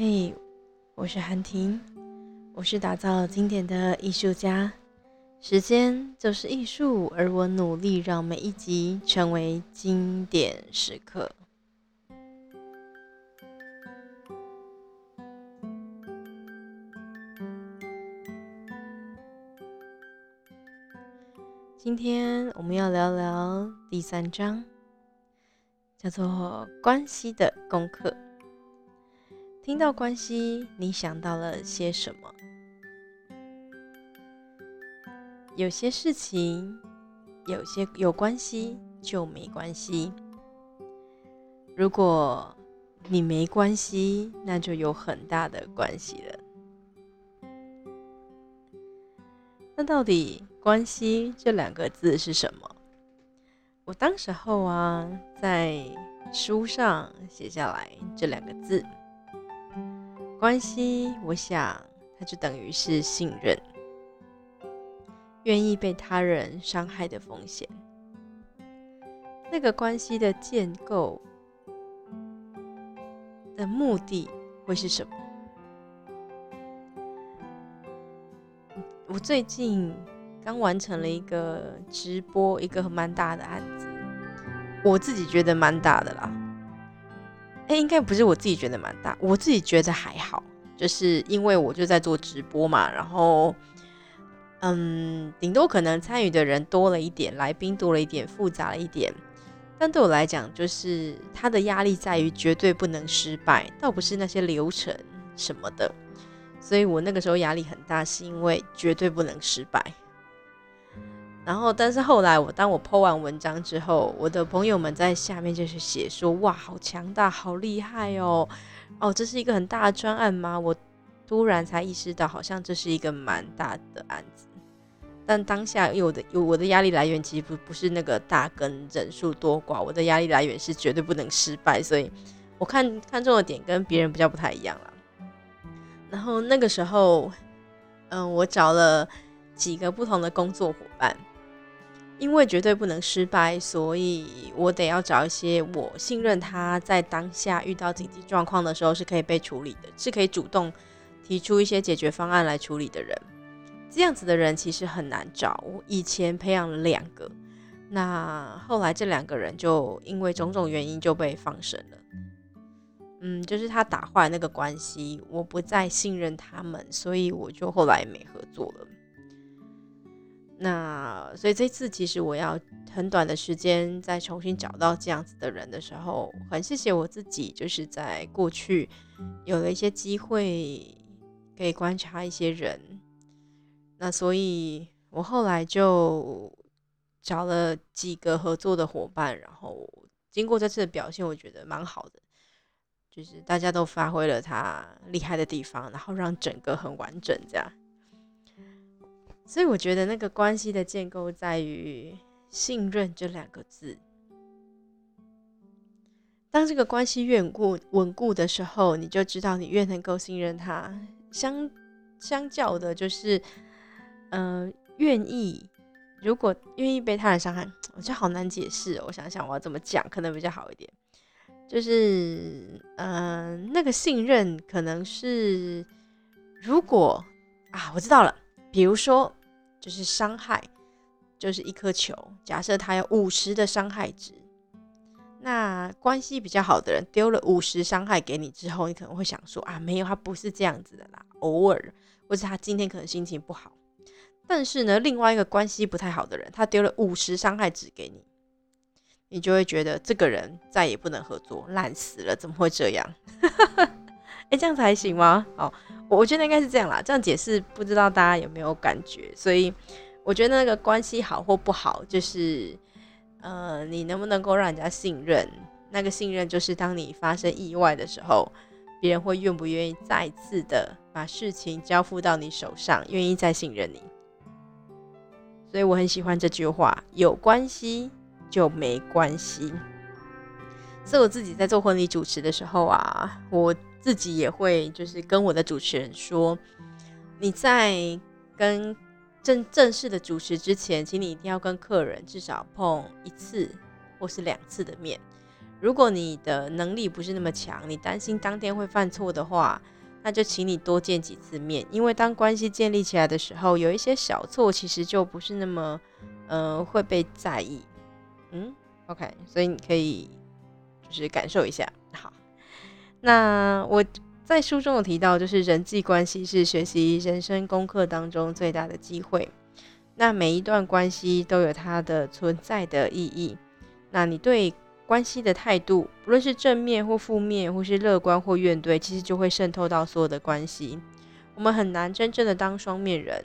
嘿，我是韩婷，我是打造经典的艺术家。时间就是艺术，而我努力让每一集成为经典时刻。今天我们要聊聊第三章，叫做“关系的功课”。听到关系，你想到了些什么？有些事情，有些有关系就没关系。如果你没关系，那就有很大的关系了。那到底“关系”这两个字是什么？我当时候啊，在书上写下来这两个字。关系，我想它就等于是信任，愿意被他人伤害的风险。那个关系的建构的目的会是什么？我最近刚完成了一个直播，一个蛮大的案子，我自己觉得蛮大的啦。哎，应该不是我自己觉得蛮大，我自己觉得还好，就是因为我就在做直播嘛，然后，嗯，顶多可能参与的人多了一点，来宾多了一点，复杂了一点，但对我来讲，就是他的压力在于绝对不能失败，倒不是那些流程什么的，所以我那个时候压力很大，是因为绝对不能失败。然后，但是后来我当我 po 完文章之后，我的朋友们在下面就是写说：“哇，好强大，好厉害哦！哦，这是一个很大的专案吗？”我突然才意识到，好像这是一个蛮大的案子。但当下有的有我的压力来源，其实不不是那个大跟人数多寡，我的压力来源是绝对不能失败。所以我看看中的点跟别人比较不太一样了。然后那个时候，嗯，我找了几个不同的工作伙伴。因为绝对不能失败，所以我得要找一些我信任他在当下遇到紧急状况的时候是可以被处理的，是可以主动提出一些解决方案来处理的人。这样子的人其实很难找。我以前培养了两个，那后来这两个人就因为种种原因就被放生了。嗯，就是他打坏那个关系，我不再信任他们，所以我就后来没合作了。那所以这次其实我要很短的时间再重新找到这样子的人的时候，很谢谢我自己，就是在过去有了一些机会可以观察一些人。那所以我后来就找了几个合作的伙伴，然后经过这次的表现，我觉得蛮好的，就是大家都发挥了他厉害的地方，然后让整个很完整这样。所以我觉得那个关系的建构在于信任这两个字。当这个关系越稳固稳固的时候，你就知道你越能够信任他。相相较的，就是嗯，愿意如果愿意被他人伤害，我觉得好难解释。我想想我要怎么讲，可能比较好一点。就是嗯，那个信任可能是如果啊，我知道了，比如说。就是伤害，就是一颗球。假设他有五十的伤害值，那关系比较好的人丢了五十伤害给你之后，你可能会想说啊，没有，他不是这样子的啦，偶尔，或者他今天可能心情不好。但是呢，另外一个关系不太好的人，他丢了五十伤害值给你，你就会觉得这个人再也不能合作，烂死了，怎么会这样？哎，这样子还行吗？哦。我觉得应该是这样啦，这样解释不知道大家有没有感觉？所以我觉得那个关系好或不好，就是呃，你能不能够让人家信任？那个信任就是当你发生意外的时候，别人会愿不愿意再次的把事情交付到你手上，愿意再信任你。所以我很喜欢这句话：有关系就没关系。所以我自己在做婚礼主持的时候啊，我。自己也会就是跟我的主持人说，你在跟正正式的主持之前，请你一定要跟客人至少碰一次或是两次的面，如果你的能力不是那么强，你担心当天会犯错的话，那就请你多见几次面，因为当关系建立起来的时候，有一些小错其实就不是那么，呃，会被在意。嗯，OK，所以你可以就是感受一下。那我在书中有提到，就是人际关系是学习人生功课当中最大的机会。那每一段关系都有它的存在的意义。那你对关系的态度，不论是正面或负面，或是乐观或怨怼，其实就会渗透到所有的关系。我们很难真正的当双面人，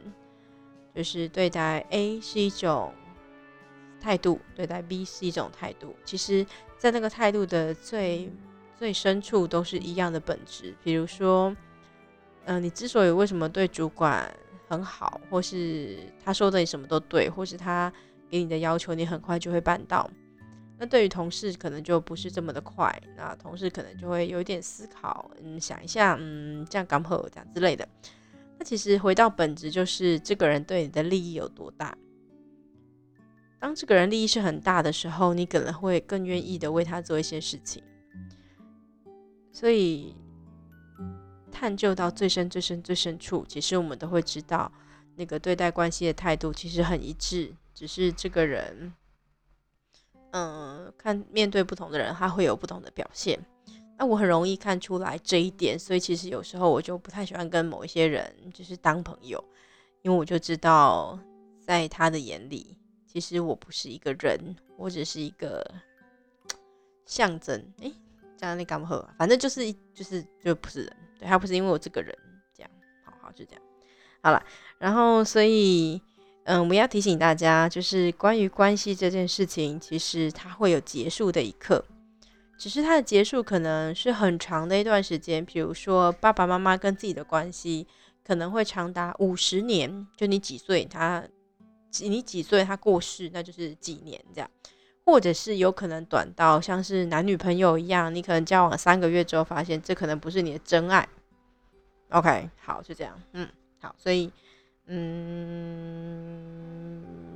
就是对待 A 是一种态度，对待 B 是一种态度。其实，在那个态度的最最深处，都是一样的本质。比如说，嗯，你之所以为什么对主管？很好，或是他说的你什么都对，或是他给你的要求你很快就会办到。那对于同事可能就不是这么的快，那同事可能就会有一点思考，嗯，想一下，嗯，这样刚好这样之类的。那其实回到本质，就是这个人对你的利益有多大。当这个人利益是很大的时候，你可能会更愿意的为他做一些事情。所以。探究到最深、最深、最深处，其实我们都会知道，那个对待关系的态度其实很一致，只是这个人，嗯，看面对不同的人，他会有不同的表现。那我很容易看出来这一点，所以其实有时候我就不太喜欢跟某一些人就是当朋友，因为我就知道，在他的眼里，其实我不是一个人，我只是一个 象征。诶，这样你干嘛？反正就是就是就不是人。还不是因为我这个人这样，好好就这样，好了。然后，所以，嗯，我要提醒大家，就是关于关系这件事情，其实它会有结束的一刻，只是它的结束可能是很长的一段时间。比如说，爸爸妈妈跟自己的关系可能会长达五十年，就你几岁，他你几岁他过世，那就是几年这样。或者是有可能短到像是男女朋友一样，你可能交往三个月之后，发现这可能不是你的真爱。OK，好，就这样，嗯，好，所以，嗯，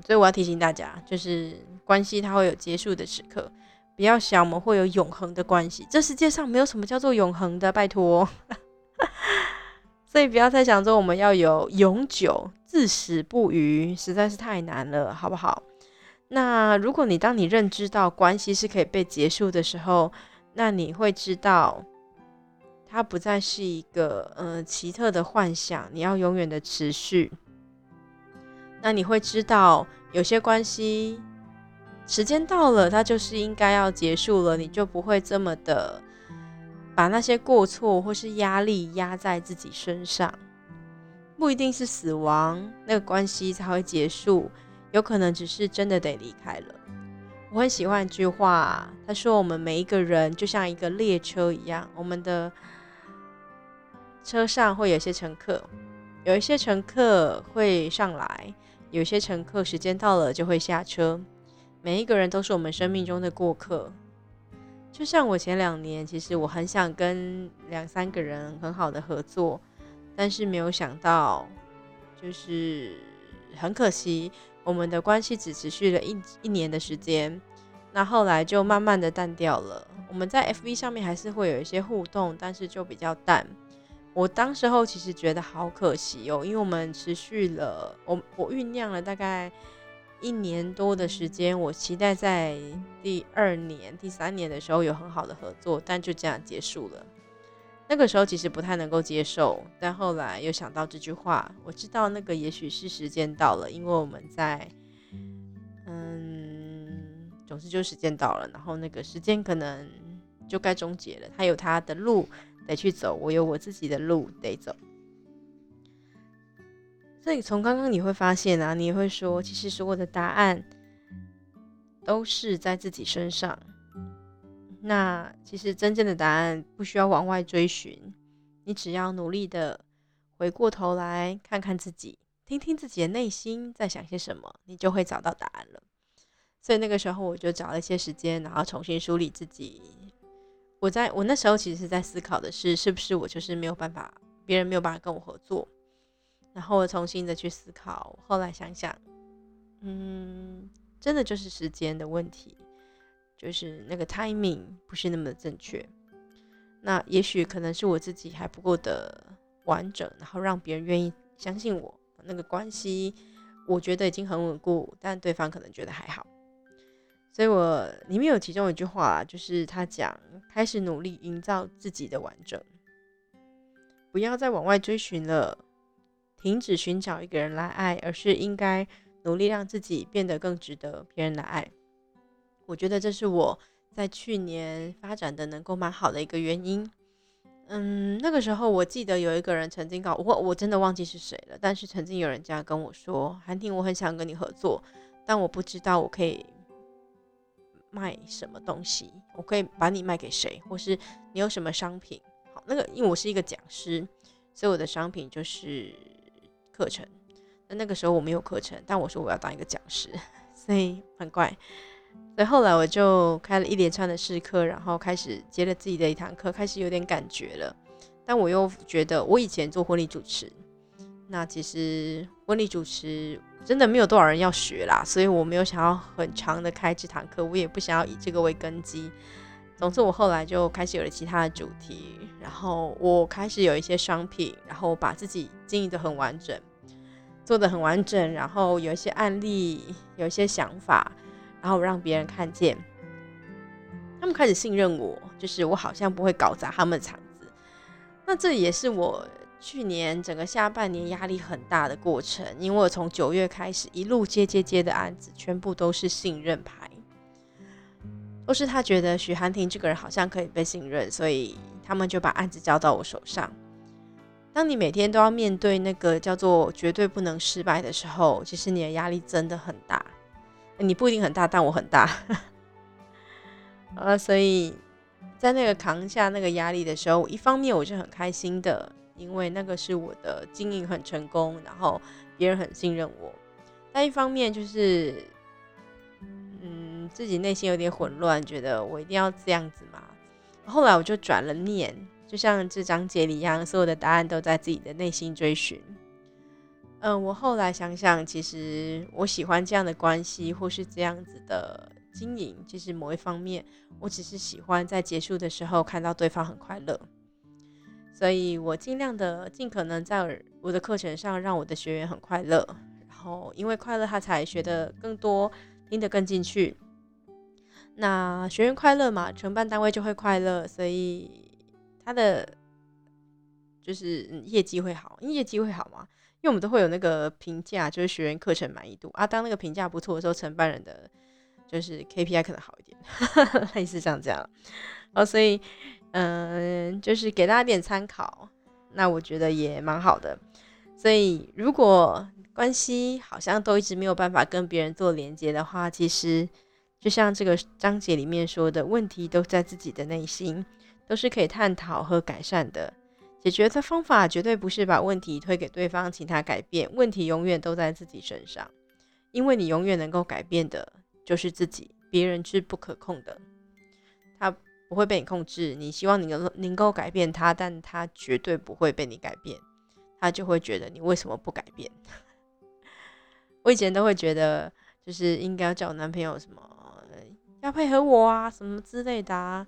所以我要提醒大家，就是关系它会有结束的时刻，不要想我们会有永恒的关系，这世界上没有什么叫做永恒的，拜托。所以不要再想说我们要有永久、至死不渝，实在是太难了，好不好？那如果你当你认知到关系是可以被结束的时候，那你会知道，它不再是一个呃奇特的幻想，你要永远的持续。那你会知道，有些关系时间到了，它就是应该要结束了，你就不会这么的把那些过错或是压力压在自己身上。不一定是死亡，那个关系才会结束。有可能只是真的得离开了。我很喜欢一句话，他说：“我们每一个人就像一个列车一样，我们的车上会有些乘客，有一些乘客会上来，有些乘客时间到了就会下车。每一个人都是我们生命中的过客。就像我前两年，其实我很想跟两三个人很好的合作，但是没有想到，就是很可惜。”我们的关系只持续了一一年的时间，那后来就慢慢的淡掉了。我们在 FV 上面还是会有一些互动，但是就比较淡。我当时候其实觉得好可惜哦，因为我们持续了，我我酝酿了大概一年多的时间，我期待在第二年、第三年的时候有很好的合作，但就这样结束了。那个时候其实不太能够接受，但后来又想到这句话，我知道那个也许是时间到了，因为我们在，嗯，总之就时间到了，然后那个时间可能就该终结了。他有他的路得去走，我有我自己的路得走。所以从刚刚你会发现啊，你会说，其实所有的答案都是在自己身上。那其实真正的答案不需要往外追寻，你只要努力的回过头来看看自己，听听自己的内心在想些什么，你就会找到答案了。所以那个时候我就找了一些时间，然后重新梳理自己。我在我那时候其实是在思考的是，是不是我就是没有办法，别人没有办法跟我合作。然后我重新的去思考，后来想想，嗯，真的就是时间的问题。就是那个 timing 不是那么的正确。那也许可能是我自己还不够的完整，然后让别人愿意相信我那个关系，我觉得已经很稳固，但对方可能觉得还好。所以我里面有其中一句话，就是他讲开始努力营造自己的完整，不要再往外追寻了，停止寻找一个人来爱，而是应该努力让自己变得更值得别人来爱。我觉得这是我在去年发展的能够蛮好的一个原因。嗯，那个时候我记得有一个人曾经告我，我真的忘记是谁了，但是曾经有人家跟我说，韩婷，我很想跟你合作，但我不知道我可以。卖什么东西？我可以把你卖给谁，或是你有什么商品？好，那个因为我是一个讲师，所以我的商品就是课程。那那个时候我没有课程，但我说我要当一个讲师，所以很怪。所以后来我就开了一连串的试课，然后开始接了自己的一堂课，开始有点感觉了。但我又觉得，我以前做婚礼主持，那其实婚礼主持。真的没有多少人要学啦，所以我没有想要很长的开这堂课，我也不想要以这个为根基。总之，我后来就开始有了其他的主题，然后我开始有一些商品，然后把自己经营的很完整，做的很完整，然后有一些案例，有一些想法，然后让别人看见，他们开始信任我，就是我好像不会搞砸他们的场子。那这也是我。去年整个下半年压力很大的过程，因为我从九月开始一路接接接的案子，全部都是信任牌，都是他觉得许寒婷这个人好像可以被信任，所以他们就把案子交到我手上。当你每天都要面对那个叫做绝对不能失败的时候，其实你的压力真的很大。你不一定很大，但我很大。啊，所以在那个扛下那个压力的时候，一方面我是很开心的。因为那个是我的经营很成功，然后别人很信任我。但一方面就是，嗯，自己内心有点混乱，觉得我一定要这样子嘛。后来我就转了念，就像这章节里一样，所有的答案都在自己的内心追寻。嗯，我后来想想，其实我喜欢这样的关系，或是这样子的经营，其实某一方面，我只是喜欢在结束的时候看到对方很快乐。所以我尽量的、尽可能在我的课程上让我的学员很快乐，然后因为快乐，他才学的更多，听得更进去。那学员快乐嘛，承办单位就会快乐，所以他的就是业绩会好。业绩会好嘛？因为我们都会有那个评价，就是学员课程满意度啊。当那个评价不错的时候，承办人的就是 KPI 可能好一点，类似像这样。哦，所以。嗯，就是给大家点参考，那我觉得也蛮好的。所以如果关系好像都一直没有办法跟别人做连接的话，其实就像这个章节里面说的，问题都在自己的内心，都是可以探讨和改善的。解决的方法绝对不是把问题推给对方，请他改变。问题永远都在自己身上，因为你永远能够改变的就是自己，别人是不可控的。他。不会被你控制，你希望你能能够改变他，但他绝对不会被你改变，他就会觉得你为什么不改变？我以前都会觉得，就是应该要叫我男朋友什么要配合我啊，什么之类的啊。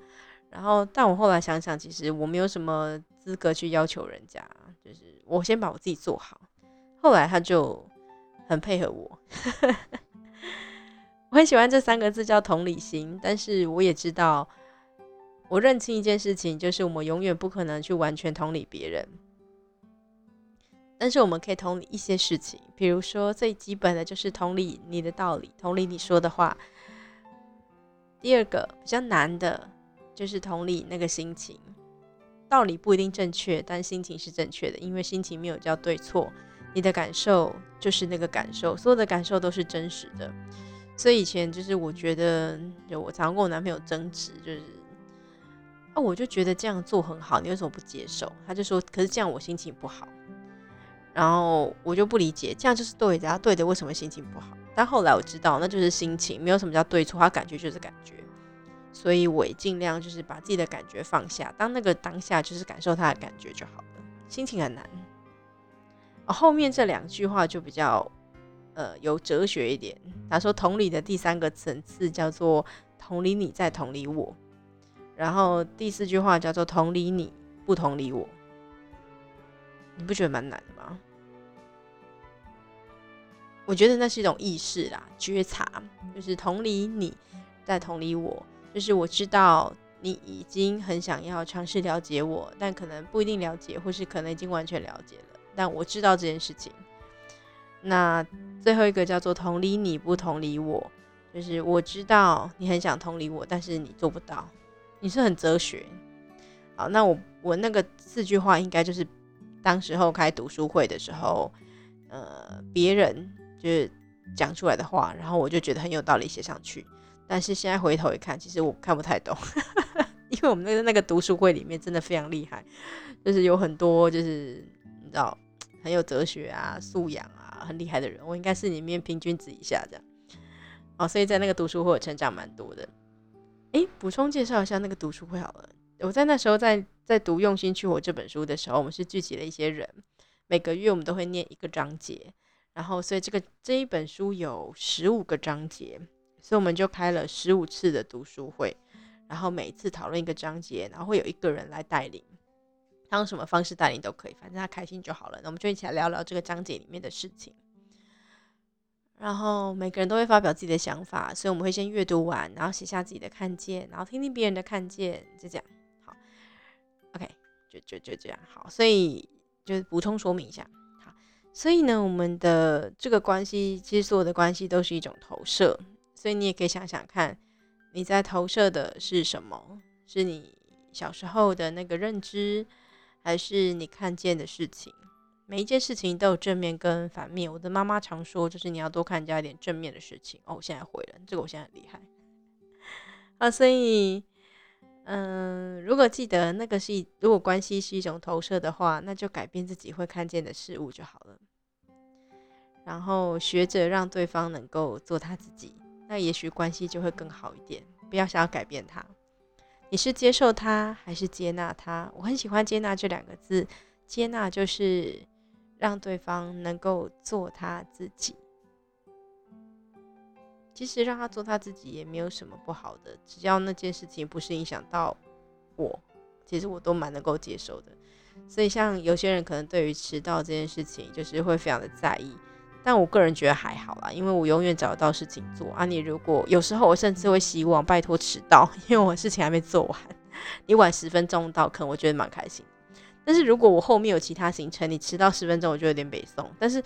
然后，但我后来想想，其实我没有什么资格去要求人家，就是我先把我自己做好。后来他就很配合我，我很喜欢这三个字叫同理心，但是我也知道。我认清一件事情，就是我们永远不可能去完全同理别人，但是我们可以同理一些事情，比如说最基本的就是同理你的道理，同理你说的话。第二个比较难的，就是同理那个心情，道理不一定正确，但心情是正确的，因为心情没有叫对错，你的感受就是那个感受，所有的感受都是真实的。所以以前就是我觉得，就我常跟我男朋友争执，就是。啊，我就觉得这样做很好，你为什么不接受？他就说，可是这样我心情不好。然后我就不理解，这样就是对的，对的，为什么心情不好？但后来我知道，那就是心情，没有什么叫对错，他感觉就是感觉。所以我也尽量就是把自己的感觉放下，当那个当下就是感受他的感觉就好了。心情很难。后面这两句话就比较呃有哲学一点。他说，同理的第三个层次叫做同理你，再同理我。然后第四句话叫做同理你，不同理我。你不觉得蛮难的吗？我觉得那是一种意识啦，觉察，就是同理你，再同理我。就是我知道你已经很想要尝试了解我，但可能不一定了解，或是可能已经完全了解了。但我知道这件事情。那最后一个叫做同理你，不同理我，就是我知道你很想同理我，但是你做不到。你是很哲学。好，那我我那个四句话应该就是当时候开读书会的时候，呃，别人就是讲出来的话，然后我就觉得很有道理写上去。但是现在回头一看，其实我看不太懂，因为我们那个那个读书会里面真的非常厉害，就是有很多就是你知道很有哲学啊、素养啊很厉害的人，我应该是里面平均值以下这样。哦，所以在那个读书会成长蛮多的。诶，补充介绍一下那个读书会好了。我在那时候在在读《用心去活》这本书的时候，我们是聚集了一些人，每个月我们都会念一个章节，然后所以这个这一本书有十五个章节，所以我们就开了十五次的读书会，然后每次讨论一个章节，然后会有一个人来带领，他用什么方式带领都可以，反正他开心就好了。那我们就一起来聊聊这个章节里面的事情。然后每个人都会发表自己的想法，所以我们会先阅读完，然后写下自己的看见，然后听听别人的看见，就这样。好，OK，就就就这样。好，所以就补充说明一下。好，所以呢，我们的这个关系，其实所有的关系都是一种投射，所以你也可以想想看，你在投射的是什么？是你小时候的那个认知，还是你看见的事情？每一件事情都有正面跟反面。我的妈妈常说，就是你要多看人家一点正面的事情。哦，我现在会了，这个我现在很厉害 啊。所以，嗯，如果记得那个是，如果关系是一种投射的话，那就改变自己会看见的事物就好了。然后学着让对方能够做他自己，那也许关系就会更好一点。不要想要改变他，你是接受他还是接纳他？我很喜欢“接纳”这两个字，接纳就是。让对方能够做他自己，其实让他做他自己也没有什么不好的，只要那件事情不是影响到我，其实我都蛮能够接受的。所以像有些人可能对于迟到这件事情，就是会非常的在意，但我个人觉得还好啦，因为我永远找得到事情做啊。你如果有时候我甚至会希望拜托迟到，因为我事情还没做完，你晚十分钟到，可能我觉得蛮开心。但是如果我后面有其他行程，你迟到十分钟，我就有点北宋。但是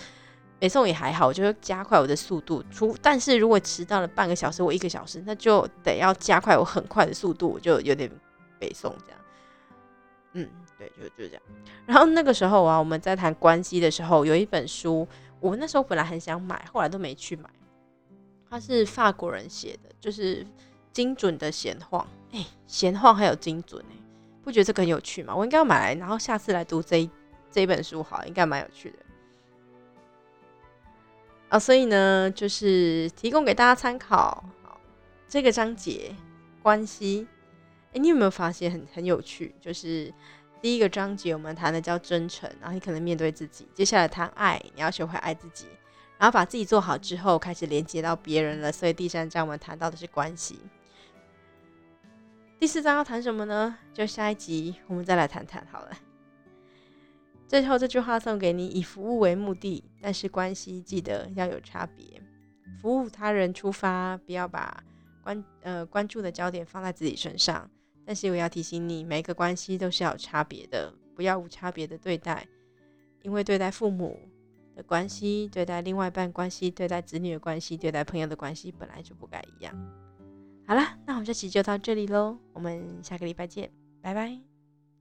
北宋也还好，我就会加快我的速度。除但是如果迟到了半个小时，或一个小时，那就得要加快我很快的速度，我就有点北宋这样。嗯，对，就就这样。然后那个时候啊，我们在谈关系的时候，有一本书，我那时候本来很想买，后来都没去买。它是法国人写的，就是精准的闲晃。哎，闲晃还有精准哎。不觉得这个很有趣吗？我应该要买来，然后下次来读这这一本书，好，应该蛮有趣的啊。所以呢，就是提供给大家参考。好，这个章节关系，哎，你有没有发现很很有趣？就是第一个章节我们谈的叫真诚，然后你可能面对自己；接下来谈爱，你要学会爱自己，然后把自己做好之后，开始连接到别人了。所以第三章我们谈到的是关系。第四章要谈什么呢？就下一集我们再来谈谈好了。最后这句话送给你：以服务为目的，但是关系记得要有差别。服务他人出发，不要把关呃关注的焦点放在自己身上。但是我要提醒你，每一个关系都是要有差别的，不要无差别的对待。因为对待父母的关系、对待另外一半关系、对待子女的关系、对待朋友的关系，本来就不该一样。好了，那我们这期就到这里喽，我们下个礼拜见，拜拜。